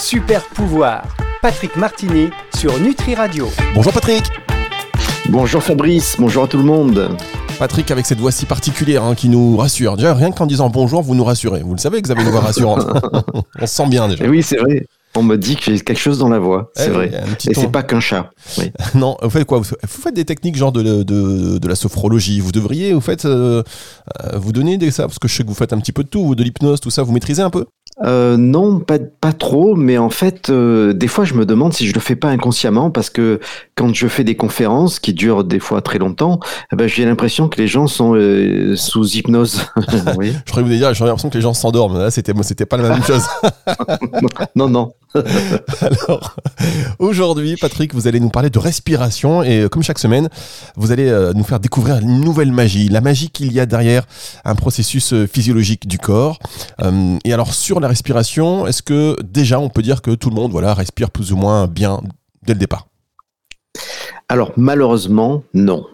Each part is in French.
Super pouvoir. Patrick Martini sur Nutri Radio. Bonjour Patrick. Bonjour Fabrice, bonjour à tout le monde. Patrick avec cette voix si particulière hein, qui nous rassure. Déjà, rien qu'en disant bonjour, vous nous rassurez. Vous le savez que vous avez une voix rassurante. On se sent bien déjà. Et oui, c'est vrai. On me dit que j'ai quelque chose dans la voix, c'est Eh vrai. un petit Et ton. c'est pas qu'un chat. Oui. Non, vous faites quoi? Vous faites des techniques genre de, de, de la sophrologie. Vous devriez, vous faites, euh, euh, vous donner des ça parce que je sais que vous faites un petit peu de tout, de l'hypnose, tout ça. Vous maîtrisez un peu? Euh, non, pas, pas trop, mais en fait, euh, des fois, je me demande si je le fais pas inconsciemment parce que quand je fais des conférences qui durent des fois très longtemps, eh ben, j'ai l'impression que les gens sont euh, sous hypnose. Oui. Je croyais vous dire, j'ai l'impression que les gens s'endorment. Là, c'était, c'était pas la même chose. non, non. Alors, aujourd'hui, Patrick, vous allez nous parler de respiration et euh, comme chaque semaine, vous allez euh, nous faire découvrir une nouvelle magie, la magie qu'il y a derrière un processus euh, physiologique du corps. Et alors, sur la respiration, est-ce que déjà on peut dire que tout le monde, voilà, respire plus ou moins bien dès le départ? Alors, malheureusement, non.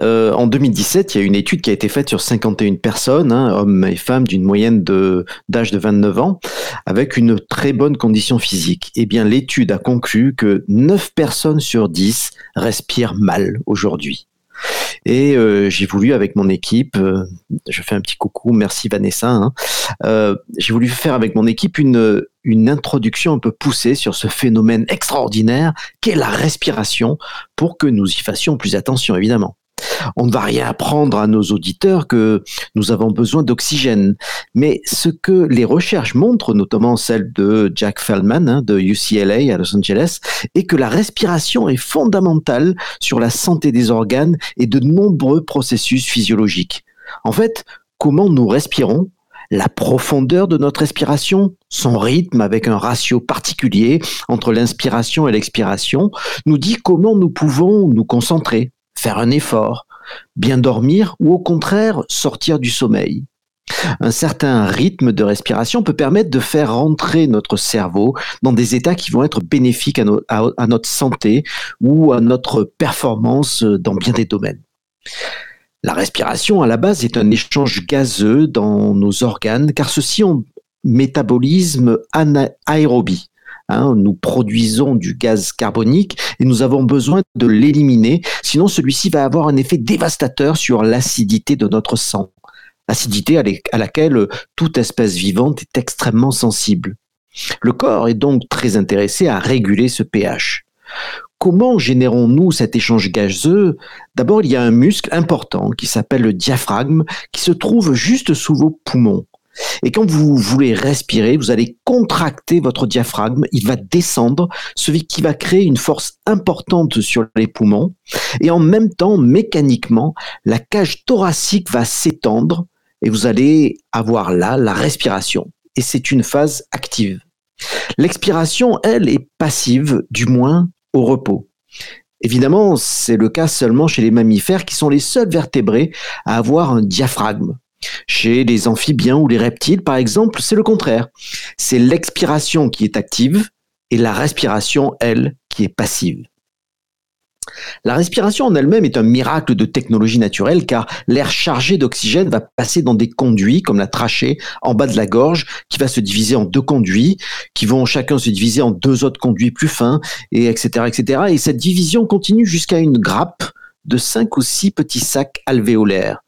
Euh, en 2017, il y a une étude qui a été faite sur 51 personnes, hein, hommes et femmes d'une moyenne de- d'âge de, 29 ans, avec une très bonne condition physique. Eh bien, l'étude a conclu que 9 personnes sur 10 respirent mal aujourd'hui. Et euh, j'ai voulu, avec mon équipe, euh, je fais un petit coucou, merci Vanessa, hein, j'ai voulu faire avec mon équipe une, une introduction un peu poussée sur ce phénomène extraordinaire qu'est la respiration pour que nous y fassions plus attention, évidemment. On ne va rien apprendre à nos auditeurs que nous avons besoin d'oxygène. Mais ce que les recherches montrent, notamment celle de Jack Feldman hein, de UCLA à Los Angeles, est que la respiration est fondamentale sur la santé des organes et de nombreux processus physiologiques. En fait, comment nous respirons la profondeur de notre respiration, son rythme avec un ratio particulier entre l'inspiration et l'expiration, nous dit comment nous pouvons nous concentrer, faire un effort, bien dormir ou au contraire sortir du sommeil. Un certain rythme de respiration peut permettre de faire rentrer notre cerveau dans des états qui vont être bénéfiques à, no- à- à notre santé ou à notre performance dans bien des domaines. La respiration, à la base, est un échange gazeux dans nos organes, car ceux-ci ont métabolisme ana- aérobie. Hein, nous produisons du gaz carbonique et nous avons besoin de l'éliminer, sinon celui-ci va avoir un effet dévastateur sur l'acidité de notre sang. Acidité à la- à laquelle toute espèce vivante est extrêmement sensible. Le corps est donc très intéressé à réguler ce pH. Comment générons-nous cet échange gazeux? D'abord, il y a un muscle important qui s'appelle le diaphragme, qui se trouve juste sous vos poumons. Et quand vous voulez respirer, vous allez contracter votre diaphragme, il va descendre, ce qui va créer une force importante sur les poumons. Et en même temps, mécaniquement, la cage thoracique va s'étendre et vous allez avoir là la respiration. Et c'est une phase active. L'expiration, elle, est passive, du moins au repos. Évidemment, c'est le cas seulement chez les mammifères qui sont les seuls vertébrés à avoir un diaphragme. Chez les amphibiens ou les reptiles, par exemple, c'est le contraire. C'est l'expiration qui est active et la respiration, elle, qui est passive. La respiration en elle-même est un miracle de technologie naturelle car l'air chargé d'oxygène va passer dans des conduits comme la trachée en bas de la gorge qui va se diviser en deux conduits qui vont chacun se diviser en deux autres conduits plus fins et etc etc et cette division continue jusqu'à une grappe de cinq ou six petits sacs alvéolaires.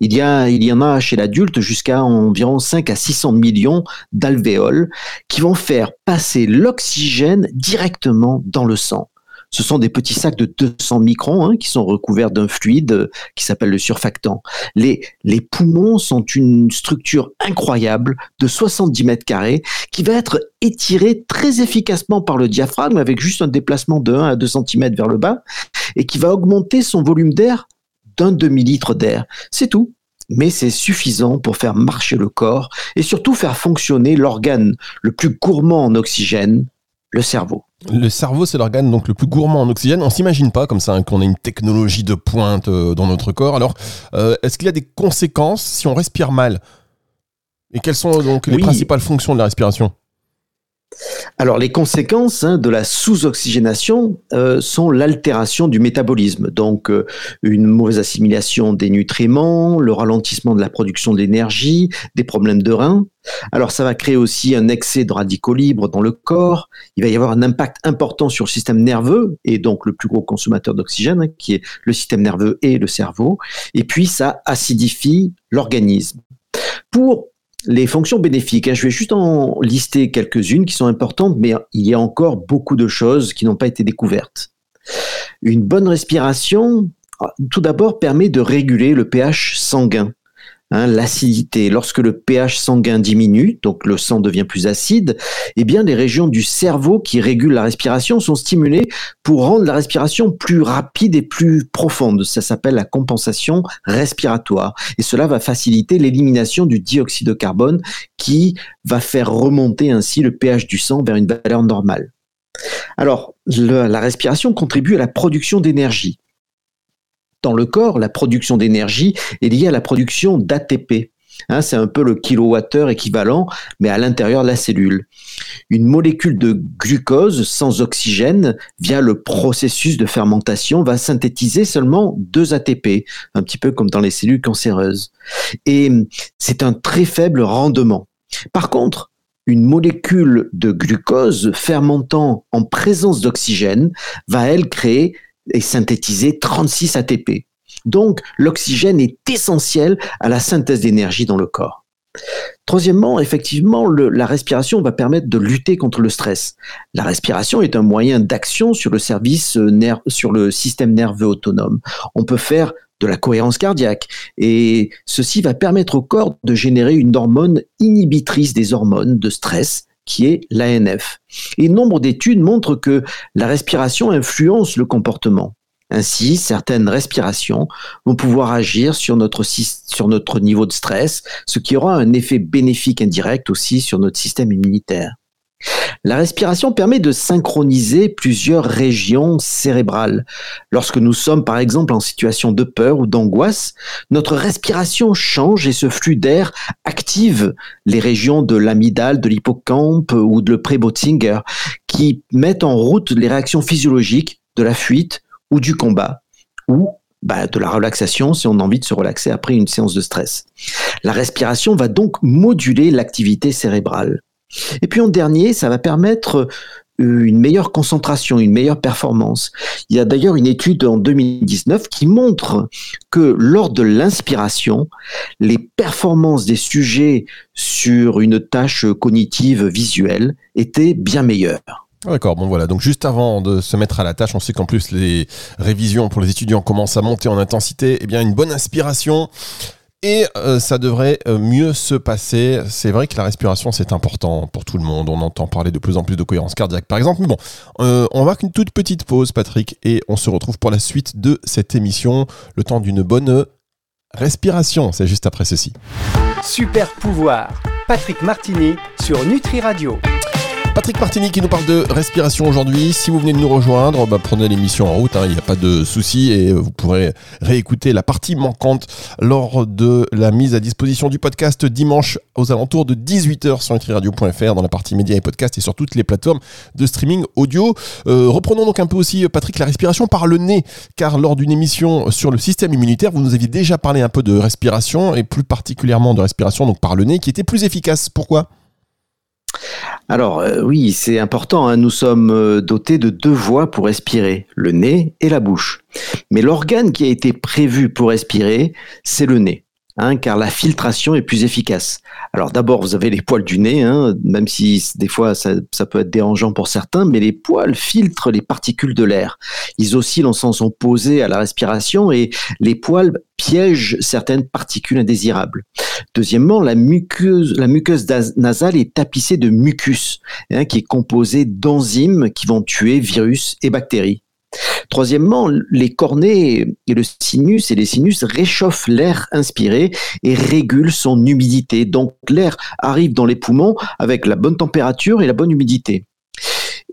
Il y, a, il y en a chez l'adulte jusqu'à environ 5 à 600 millions d'alvéoles qui vont faire passer l'oxygène directement dans le sang. Ce sont des petits sacs de 200 microns hein, qui sont recouverts d'un fluide euh, qui s'appelle le surfactant. Les, les poumons sont une structure incroyable de 70 mètres carrés qui va être étirée très efficacement par le diaphragme avec juste un déplacement de 1 à 2 cm vers le bas et qui va augmenter son volume d'air d'un demi-litre d'air. C'est tout. Mais c'est suffisant pour faire marcher le corps et surtout faire fonctionner l'organe le plus gourmand en oxygène, le cerveau. Le cerveau, c'est l'organe donc le plus gourmand en oxygène. On s'imagine pas comme ça hein, qu'on a une technologie de pointe euh, dans notre corps. Alors, euh, est-ce qu'il y a des conséquences si on respire mal? Et quelles sont donc les Oui. principales fonctions de la respiration? Alors les conséquences hein, de la sous-oxygénation euh, sont l'altération du métabolisme, donc euh, une mauvaise assimilation des nutriments, le ralentissement de la production d'énergie, des problèmes de reins. Alors ça va créer aussi un excès de radicaux libres dans le corps, il va y avoir un impact important sur le système nerveux et donc le plus gros consommateur d'oxygène hein, qui est le système nerveux et le cerveau, et puis ça acidifie l'organisme. Pour les fonctions bénéfiques, hein, je vais juste en lister quelques-unes qui sont importantes, mais il y a encore beaucoup de choses qui n'ont pas été découvertes. Une bonne respiration, tout d'abord, permet de réguler le pH sanguin. Hein, l'acidité. Lorsque le pH sanguin diminue, donc le sang devient plus acide, eh bien les régions du cerveau qui régulent la respiration sont stimulées pour rendre la respiration plus rapide et plus profonde. Ça s'appelle la compensation respiratoire. Et cela va faciliter l'élimination du dioxyde de carbone qui va faire remonter ainsi le pH du sang vers une valeur normale. Alors, la respiration contribue à la production d'énergie dans le corps, la production d'énergie est liée à la production d'ATP. Hein, c'est un peu le kilowattheure équivalent, mais à l'intérieur de la cellule. Une molécule de glucose sans oxygène, via le processus de fermentation, va synthétiser seulement deux ATP, un petit peu comme dans les cellules cancéreuses. Et c'est un très faible rendement. Par contre, une molécule de glucose fermentant en présence d'oxygène va, elle, créer et synthétiser 36 ATP. Donc, l'oxygène est essentiel à la synthèse d'énergie dans le corps. Troisièmement, effectivement, la respiration va permettre de lutter contre le stress. La respiration est un moyen d'action sur le service euh, sur le système nerveux autonome. On peut faire de la cohérence cardiaque et ceci va permettre au corps de générer une hormone inhibitrice des hormones de stress qui est l'ANF. Et nombre d'études montrent que la respiration influence le comportement. Ainsi, certaines respirations vont pouvoir agir sur notre, sur notre niveau de stress, ce qui aura un effet bénéfique indirect aussi sur notre système immunitaire. La respiration permet de synchroniser plusieurs régions cérébrales. Lorsque nous sommes par exemple en situation de peur ou d'angoisse, notre respiration change et ce flux d'air active les régions de l'amygdale, de l'hippocampe ou de le pré-Botzinger qui mettent en route les réactions physiologiques de la fuite ou du combat ou bah, de la relaxation si on a envie de se relaxer après une séance de stress. La respiration va donc moduler l'activité cérébrale. Et puis en dernier, ça va permettre euh, une meilleure concentration, une meilleure performance. Il y a d'ailleurs une étude en 2019 qui montre que lors de l'inspiration, les performances des sujets sur une tâche cognitive visuelle étaient bien meilleures. D'accord, bon voilà, donc juste avant de se mettre à la tâche, on sait qu'en plus les révisions pour les étudiants commencent à monter en intensité, eh bien une bonne inspiration, et euh, ça devrait euh, mieux se passer. C'est vrai que la respiration, c'est important pour tout le monde. On entend parler de plus en plus de cohérence cardiaque, par exemple. Mais bon, euh, on va qu'une toute petite pause, Patrick, et on se retrouve pour la suite de cette émission. Le temps d'une bonne respiration. C'est juste après ceci. Super pouvoir. Patrick Martini sur Nutri Radio. Patrick Martini qui nous parle de respiration aujourd'hui. Si vous venez de nous rejoindre, bah, prenez l'émission en route, hein, il n'y a pas de souci et vous pourrez réécouter la partie manquante lors de la mise à disposition du podcast dimanche aux alentours de 18h sur nutriradio.fr dans la partie médias et podcast et sur toutes les plateformes de streaming audio. Euh, reprenons donc un peu aussi, Patrick, la respiration par le nez, car lors d'une émission sur le système immunitaire, vous nous aviez déjà parlé un peu de respiration et plus particulièrement de respiration donc par le nez qui était plus efficace. Pourquoi? Alors euh, oui, c'est important, hein. nous sommes euh, dotés de deux voies pour respirer, le nez et la bouche. Mais l'organe qui a été prévu pour respirer, c'est le nez. Hein, car la filtration est plus efficace. Alors d'abord, vous avez les poils du nez, hein, même si des fois ça, peut être dérangeant pour certains, mais les poils filtrent les particules de l'air. Ils oscillent en sens opposé à la respiration et les poils piègent certaines particules indésirables. Deuxièmement, la muqueuse, nasale est tapissée de mucus, hein, qui est composé d'enzymes qui vont tuer virus et bactéries. Troisièmement, les cornets et le sinus et les sinus réchauffent l'air inspiré et régulent son humidité. Donc l'air arrive dans les poumons avec la bonne température et la bonne humidité.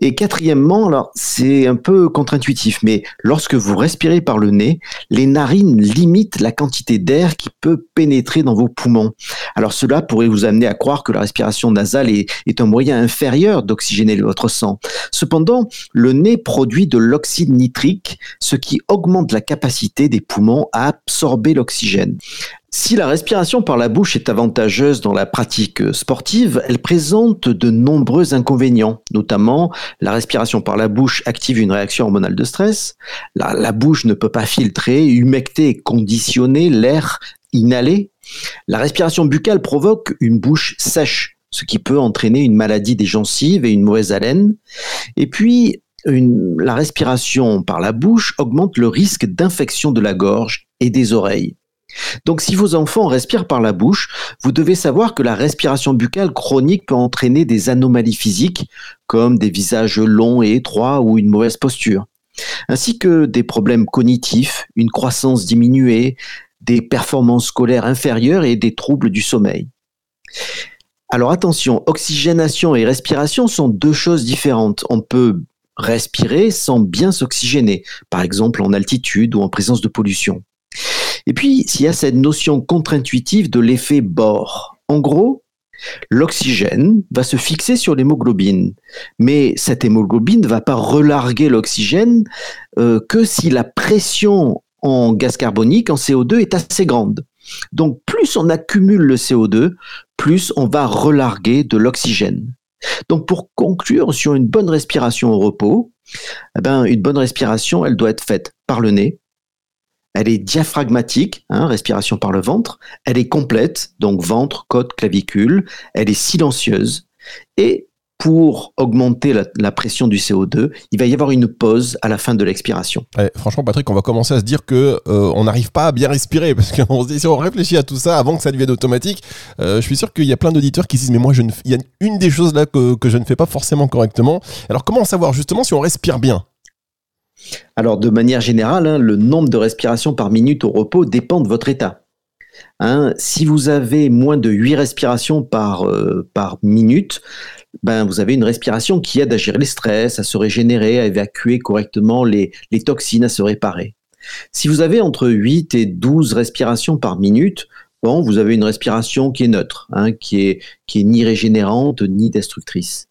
Et quatrièmement, alors c'est un peu contre-intuitif, mais lorsque vous respirez par le nez, les narines limitent la quantité d'air qui peut pénétrer dans vos poumons. Alors cela pourrait vous amener à croire que la respiration nasale est, est un moyen inférieur d'oxygéner votre sang. Cependant, le nez produit de l'oxyde nitrique, ce qui augmente la capacité des poumons à absorber l'oxygène. Si la respiration par la bouche est avantageuse dans la pratique sportive, elle présente de nombreux inconvénients, notamment la respiration par la bouche active une réaction hormonale de stress, la, bouche ne peut pas filtrer, humecter et conditionner l'air inhalé, la respiration buccale provoque une bouche sèche, ce qui peut entraîner une maladie des gencives et une mauvaise haleine, et puis la respiration par la bouche augmente le risque d'infection de la gorge et des oreilles. Donc si vos enfants respirent par la bouche, vous devez savoir que la respiration buccale chronique peut entraîner des anomalies physiques comme des visages longs et étroits ou une mauvaise posture, ainsi que des problèmes cognitifs, une croissance diminuée, des performances scolaires inférieures et des troubles du sommeil. Alors attention, oxygénation et respiration sont deux choses différentes. On peut respirer sans bien s'oxygéner, par exemple en altitude ou en présence de pollution. Et puis, il y a cette notion contre-intuitive de l'effet Bohr. En gros, l'oxygène va se fixer sur l'hémoglobine, mais cette hémoglobine ne va pas relarguer l'oxygène euh, que si la pression en gaz carbonique, en CO2, est assez grande. Donc, plus on accumule le CO2, plus on va relarguer de l'oxygène. Donc, pour conclure sur une bonne respiration au repos, eh ben, une bonne respiration, elle doit être faite par le nez, elle est diaphragmatique, hein, respiration par le ventre. Elle est complète, donc ventre, côte, clavicule. Elle est silencieuse. Et pour augmenter la, pression du CO2, il va y avoir une pause à la fin de l'expiration. franchement, Patrick, on va commencer à se dire que euh, on n'arrive pas à bien respirer parce qu'on se dit si on réfléchit à tout ça avant que ça devienne automatique, euh, je suis sûr qu'il y a plein d'auditeurs qui se disent mais moi il y a une des choses là que je ne fais pas forcément correctement. Alors comment savoir justement si on respire bien? Alors, de manière générale, hein, le nombre de respirations par minute au repos dépend de votre état. Hein, si vous avez moins de 8 respirations par, euh, par minute, ben, vous avez une respiration qui aide à gérer les stress, à se régénérer, à évacuer correctement les, les toxines, à se réparer. Si vous avez entre 8 et 12 respirations par minute, bon, vous avez une respiration qui est neutre, hein, qui, est, qui est ni régénérante ni destructrice.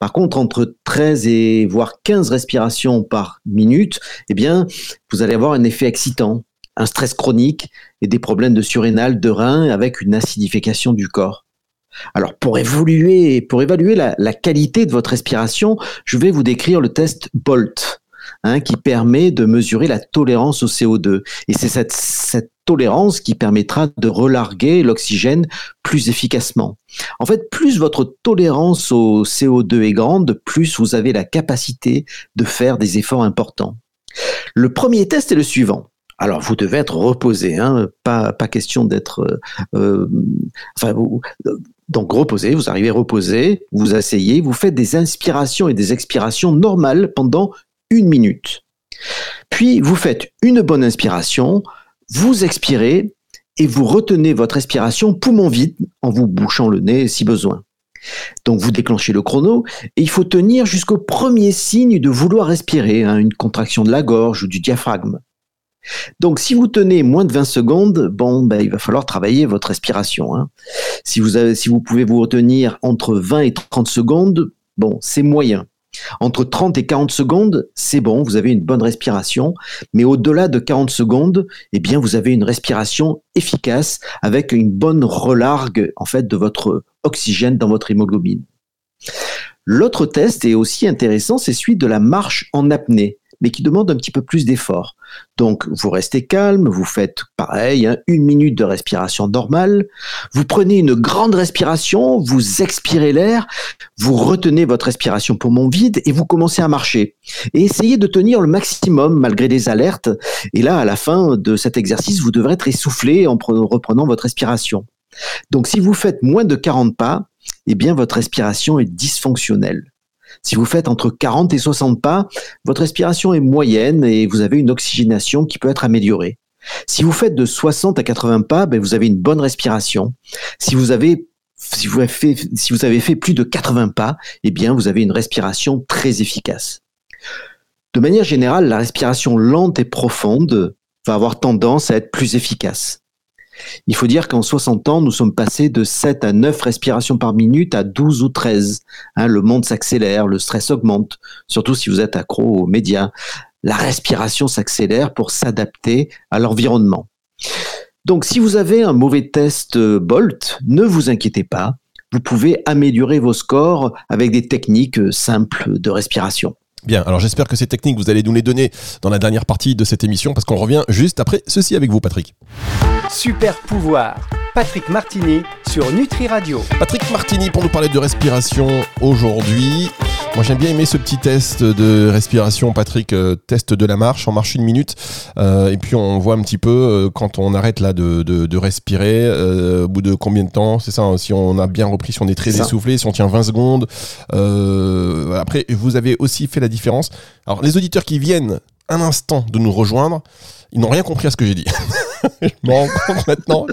Par contre, entre 13 et voire 15 respirations par minute, eh bien, vous allez avoir un effet excitant, un stress chronique et des problèmes de surrénal, de rein avec une acidification du corps. Alors, pour évaluer la, qualité de votre respiration, je vais vous décrire le test BOLT. Hein, qui permet de mesurer la tolérance au CO2. Et c'est cette tolérance qui permettra de relarguer l'oxygène plus efficacement. En fait, plus votre tolérance au CO2 est grande, plus vous avez la capacité de faire des efforts importants. Le premier test est le suivant. Alors, vous devez être reposé, hein, pas, question d'être... Euh, enfin, vous, donc reposez, vous arrivez reposé, vous asseyez, vous faites des inspirations et des expirations normales pendant une minute. Puis vous faites une bonne inspiration, vous expirez et vous retenez votre expiration poumon vide en vous bouchant le nez si besoin. Donc vous déclenchez le chrono et il faut tenir jusqu'au premier signe de vouloir respirer, hein, une contraction de la gorge ou du diaphragme. Donc si vous tenez moins de 20 secondes, bon, ben, il va falloir travailler votre respiration. Hein. Si, vous si vous pouvez vous retenir entre 20 et 30 secondes, bon, c'est moyen. Entre 30 et 40 secondes, c'est bon, vous avez une bonne respiration, mais au-delà de 40 secondes, eh bien, vous avez une respiration efficace avec une bonne relargue, en fait, de votre oxygène dans votre hémoglobine. L'autre test est aussi intéressant, c'est celui de la marche en apnée mais qui demande un petit peu plus d'effort. Donc, vous restez calme, vous faites pareil, hein, une minute de respiration normale, vous prenez une grande respiration, vous expirez l'air, vous retenez votre respiration poumon vide et vous commencez à marcher. Et essayez de tenir le maximum malgré les alertes. Et là, à la fin de cet exercice, vous devrez être essoufflé en reprenant votre respiration. Donc, si vous faites moins de 40 pas, eh bien, votre respiration est dysfonctionnelle. Si vous faites entre 40 et 60 pas, votre respiration est moyenne et vous avez une oxygénation qui peut être améliorée. Si vous faites de 60 à 80 pas, ben vous avez une bonne respiration. Si vous avez fait, si vous avez fait plus de 80 pas, eh bien, vous avez une respiration très efficace. De manière générale, la respiration lente et profonde va avoir tendance à être plus efficace. Il faut dire qu'en 60 ans, nous sommes passés de 7 à 9 respirations par minute à 12 ou 13. Hein, le monde s'accélère, le stress augmente, surtout si vous êtes accro aux médias. La respiration s'accélère pour s'adapter à l'environnement. Donc si vous avez un mauvais test euh, Bolt, ne vous inquiétez pas, vous pouvez améliorer vos scores avec des techniques euh, simples de respiration. Bien, alors j'espère que ces techniques, vous allez nous les donner dans la dernière partie de cette émission parce qu'on revient juste après ceci avec vous, Patrick. Super pouvoir. Patrick Martini sur Nutri Radio. Patrick Martini pour nous parler de respiration aujourd'hui. Moi j'aime bien aimer ce petit test de respiration, Patrick, euh, test de la marche, on marche une minute euh, et puis on voit un petit peu euh, quand on arrête là de, de, respirer, au bout de combien de temps, c'est ça, hein, si on a bien repris, si on est très essoufflé, si on tient 20 secondes. après, vous avez aussi fait la différence. Alors les auditeurs qui viennent un instant de nous rejoindre, ils n'ont rien compris à ce que j'ai dit. je me rends compte maintenant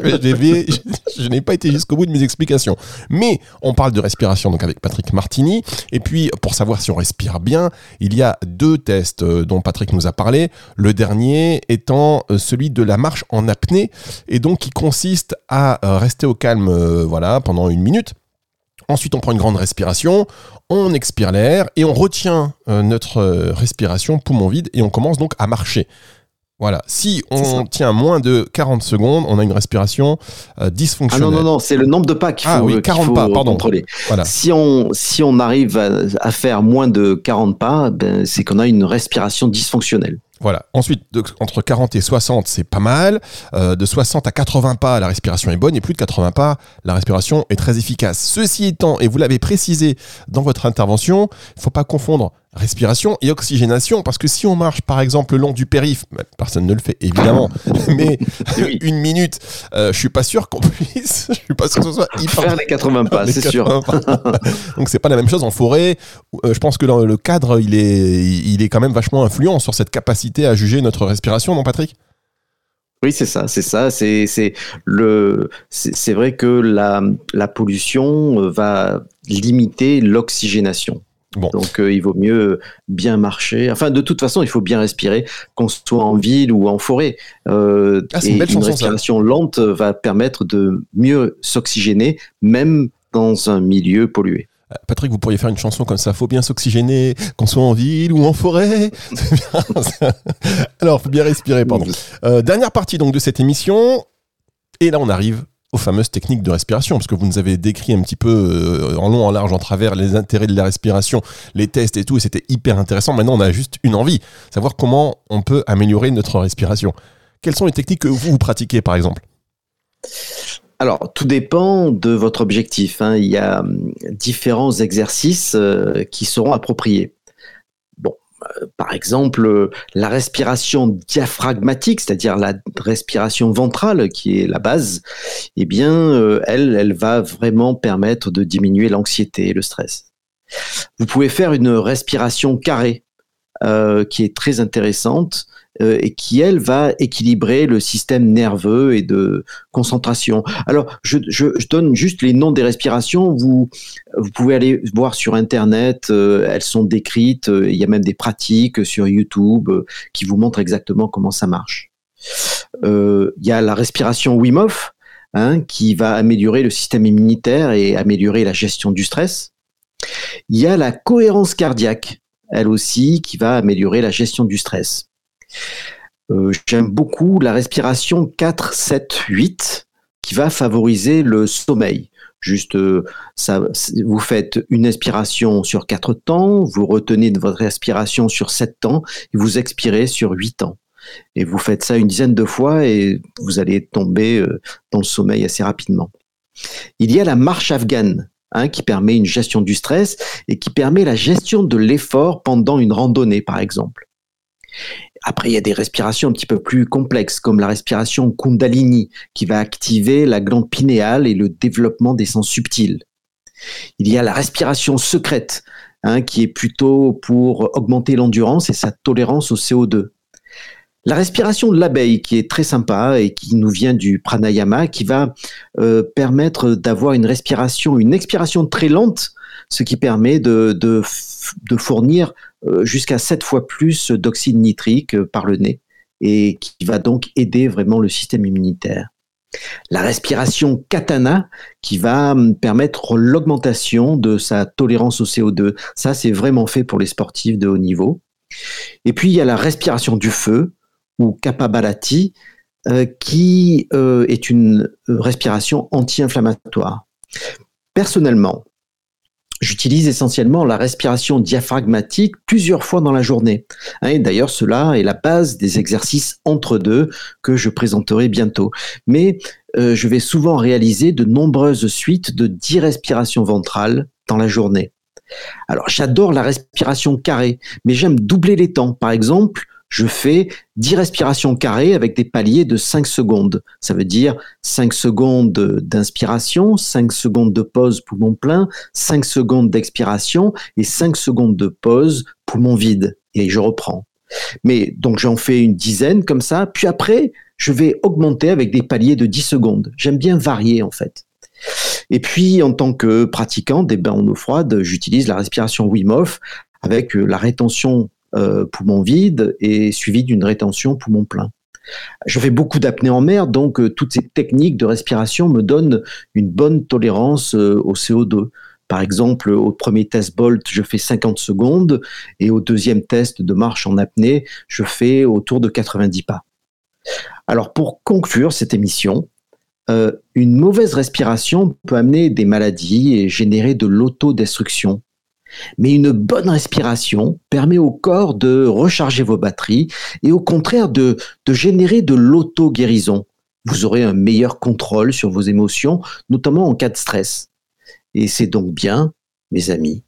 je n'ai pas été jusqu'au bout de mes explications. Mais on parle de respiration donc avec Patrick Martini. Et puis, pour savoir si on respire bien, il y a deux tests euh, dont Patrick nous a parlé. Le dernier étant euh, celui de la marche en apnée, et donc qui consiste à euh, rester au calme voilà, pendant une minute. Ensuite, on prend une grande respiration, on expire l'air et on retient notre respiration poumon vide et on commence donc à marcher. Voilà. Si on tient moins de 40 secondes, on a une respiration euh, dysfonctionnelle. Ah non, non, non, c'est le nombre de pas qu'il ah faut, oui, 40 pas, pardon. contrôler. Voilà. Si, on, si on arrive à, faire moins de 40 pas, ben, c'est qu'on a une respiration dysfonctionnelle. Voilà. Ensuite, entre 40 et 60, c'est pas mal. Euh, de 60 à 80 pas, la respiration est bonne. Et plus de 80 pas, la respiration est très efficace. Ceci étant, et vous l'avez précisé dans votre intervention, il ne faut pas confondre respiration et oxygénation, parce que si on marche par exemple le long du périph, personne ne le fait évidemment, mais une minute, euh, je suis pas sûr qu'on puisse, je suis pas sûr que ce soit hyper... Faire les 80 pas, c'est sûr. Donc c'est pas la même chose en forêt. Euh, je pense que dans le cadre, il est, il est quand même vachement influent sur cette capacité à juger notre respiration, non Patrick? Oui, c'est ça, c'est ça. C'est le, c'est vrai que la, la pollution va limiter l'oxygénation. Donc euh, il vaut mieux bien marcher. Enfin, de toute façon, il faut bien respirer, qu'on soit en ville ou en forêt. Euh, ah, et une, respiration lente va permettre de mieux s'oxygéner, même dans un milieu pollué. Euh, Patrick, vous pourriez faire une chanson comme ça. Faut bien s'oxygéner, qu'on soit en ville ou en forêt. Alors, faut bien respirer, pardon. dernière partie donc de cette émission. Et là, on arrive aux fameuses techniques de respiration, parce que vous nous avez décrit un petit peu euh, en long, en large, en travers les intérêts de la respiration, les tests et tout, et c'était hyper intéressant. Maintenant, on a juste une envie, savoir comment on peut améliorer notre respiration. Quelles sont les techniques que vous, pratiquez, par exemple? Alors, tout dépend de votre objectif. Hein. Il y a hum, différents exercices euh, qui seront appropriés. Euh, exemple, la respiration diaphragmatique, c'est-à-dire la respiration ventrale, qui est la base, eh bien, euh, elle, elle va vraiment permettre de diminuer l'anxiété et le stress. Vous pouvez faire une respiration carrée, euh, qui est très intéressante euh, et qui, elle, va équilibrer le système nerveux et de concentration. Alors, je, donne juste les noms des respirations. Vous, vous pouvez aller voir sur Internet, euh, elles sont décrites. il y a même des pratiques sur YouTube qui vous montrent exactement comment ça marche. il y a la respiration Wim Hof, hein, qui va améliorer le système immunitaire et améliorer la gestion du stress. Il y a la cohérence cardiaque elle aussi, qui va améliorer la gestion du stress. Euh, j'aime beaucoup la respiration 4, 7, 8, qui va favoriser le sommeil. Juste, euh, vous faites une inspiration sur 4 temps, vous retenez votre respiration sur 7 temps, et vous expirez sur 8 temps. Et vous faites ça une dizaine de fois et vous allez tomber euh, dans le sommeil assez rapidement. Il y a la marche afghane. Hein, qui permet une gestion du stress et qui permet la gestion de l'effort pendant une randonnée, par exemple. Après, il y a des respirations un petit peu plus complexes, comme la respiration Kundalini, qui va activer la glande pinéale et le développement des sens subtils. Il y a la respiration secrète, hein, qui est plutôt pour augmenter l'endurance et sa tolérance au CO2. La respiration de l'abeille, qui est très sympa et qui nous vient du pranayama, qui va euh, permettre d'avoir une respiration, une expiration très lente, ce qui permet de, de, de fournir euh, jusqu'à 7 fois plus d'oxyde nitrique euh, par le nez et qui va donc aider vraiment le système immunitaire. La respiration katana qui va hum, permettre l'augmentation de sa tolérance au CO2. Ça, c'est vraiment fait pour les sportifs de haut niveau. Et puis, il y a la respiration du feu ou Kapabhalati, euh, qui euh, est une respiration anti-inflammatoire. Personnellement, j'utilise essentiellement la respiration diaphragmatique plusieurs fois dans la journée. Hein, d'ailleurs, cela est la base des exercices entre deux que je présenterai bientôt. Mais euh, je vais souvent réaliser de nombreuses suites de 10 respirations ventrales dans la journée. Alors, j'adore la respiration carrée, mais j'aime doubler les temps. Par exemple, je fais 10 respirations carrées avec des paliers de 5 secondes. Ça veut dire 5 secondes d'inspiration, 5 secondes de pause poumon plein, 5 secondes d'expiration et 5 secondes de pause poumon vide. Et je reprends. Mais donc j'en fais une dizaine comme ça, puis après, je vais augmenter avec des paliers de 10 secondes. J'aime bien varier en fait. Et puis, en tant que pratiquant des bains en eau froide, j'utilise la respiration Wim avec la rétention euh, poumon vide et suivi d'une rétention poumon plein. Je fais beaucoup d'apnée en mer, donc euh, toutes ces techniques de respiration me donnent une bonne tolérance euh, au CO2. Par exemple, au premier test Bolt, je fais 50 secondes et au deuxième test de marche en apnée, je fais autour de 90 pas. Alors pour conclure cette émission, une mauvaise respiration peut amener des maladies et générer de l'autodestruction. Mais une bonne respiration permet au corps de recharger vos batteries et au contraire de, de générer de l'auto-guérison. Vous aurez un meilleur contrôle sur vos émotions, notamment en cas de stress. Et c'est donc bien, mes amis,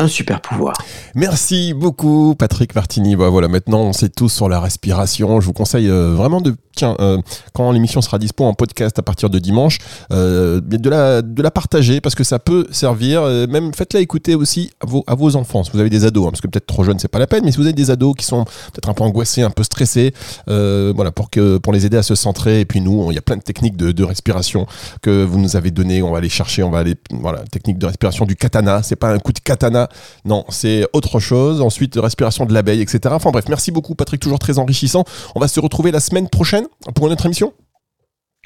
un super pouvoir. Merci beaucoup Patrick Martini. Bah, voilà, maintenant on sait tous sur la respiration. Je vous conseille euh, vraiment de tiens euh, quand l'émission sera dispo en podcast à partir de dimanche euh, de la de la partager parce que ça peut servir même faites-la écouter aussi à vos à vos enfants. Si vous avez des ados hein, parce que peut-être trop jeunes c'est pas la peine mais si vous avez des ados qui sont peut-être un peu angoissés, un peu stressés voilà pour que pour les aider à se centrer et puis nous il y a plein de techniques de, de respiration que vous nous avez donné, on va aller chercher, on va aller voilà, technique de respiration du katana, c'est pas un coup de katana non, c'est autre chose. Ensuite, respiration de l'abeille, etc. Enfin bref, merci beaucoup Patrick, toujours très enrichissant. On va se retrouver la semaine prochaine pour une autre émission?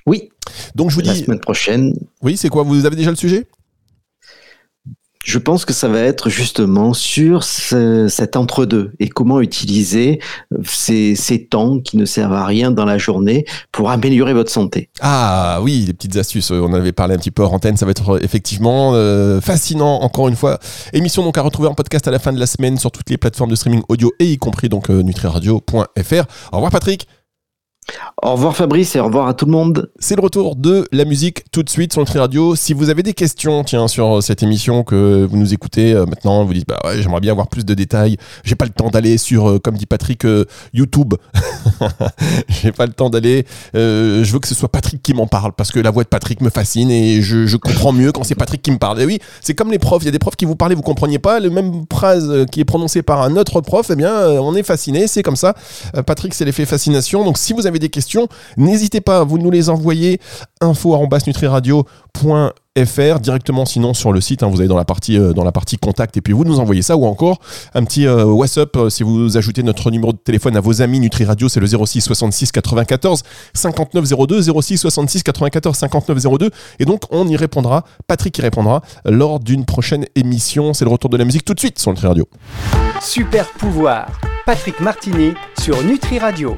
Oui. Donc je vous dis... La semaine prochaine. Oui, c'est quoi? Vous avez déjà le sujet? Je pense que ça va être justement sur cet entre-deux et comment utiliser ces, temps qui ne servent à rien dans la journée pour améliorer votre santé. Ah oui, des petites astuces. On en avait parlé un petit peu hors antenne. Ça va être effectivement euh, fascinant. Encore une fois, émission donc à retrouver en podcast à la fin de la semaine sur toutes les plateformes de streaming audio et y compris donc euh, nutriradio.fr. Au revoir Patrick. Au revoir Fabrice et au revoir à tout le monde. C'est le retour de la musique tout de suite sur Nutri Radio. Si vous avez des questions tiens, sur euh, cette émission que vous nous écoutez euh, maintenant, vous dites bah ouais, j'aimerais bien avoir plus de détails. J'ai pas le temps d'aller sur, euh, comme dit Patrick, YouTube. J'ai pas le temps d'aller. je veux que ce soit Patrick qui m'en parle parce que la voix de Patrick me fascine et je, comprends mieux quand c'est Patrick qui me parle. Et oui, c'est comme les profs. Il y a des profs qui vous parlent, vous compreniez pas. Le même phrase qui est prononcée par un autre prof, eh bien, on est fasciné. C'est comme ça. Patrick, c'est l'effet fascination. Donc si vous avez des questions, n'hésitez pas vous nous les envoyer info@nutriradio.fr directement sinon sur le site hein, vous allez dans la partie euh, dans la partie contact et puis vous nous envoyez ça ou encore un petit euh, WhatsApp euh, si vous ajoutez notre numéro de téléphone à vos amis Nutri Radio c'est le 06 66 94 59 02 06 66 94 59 02 et donc on y répondra Patrick y répondra lors d'une prochaine émission. C'est le retour de la musique tout de suite sur Nutri Radio. Super pouvoir. Patrick Martini sur Nutri Radio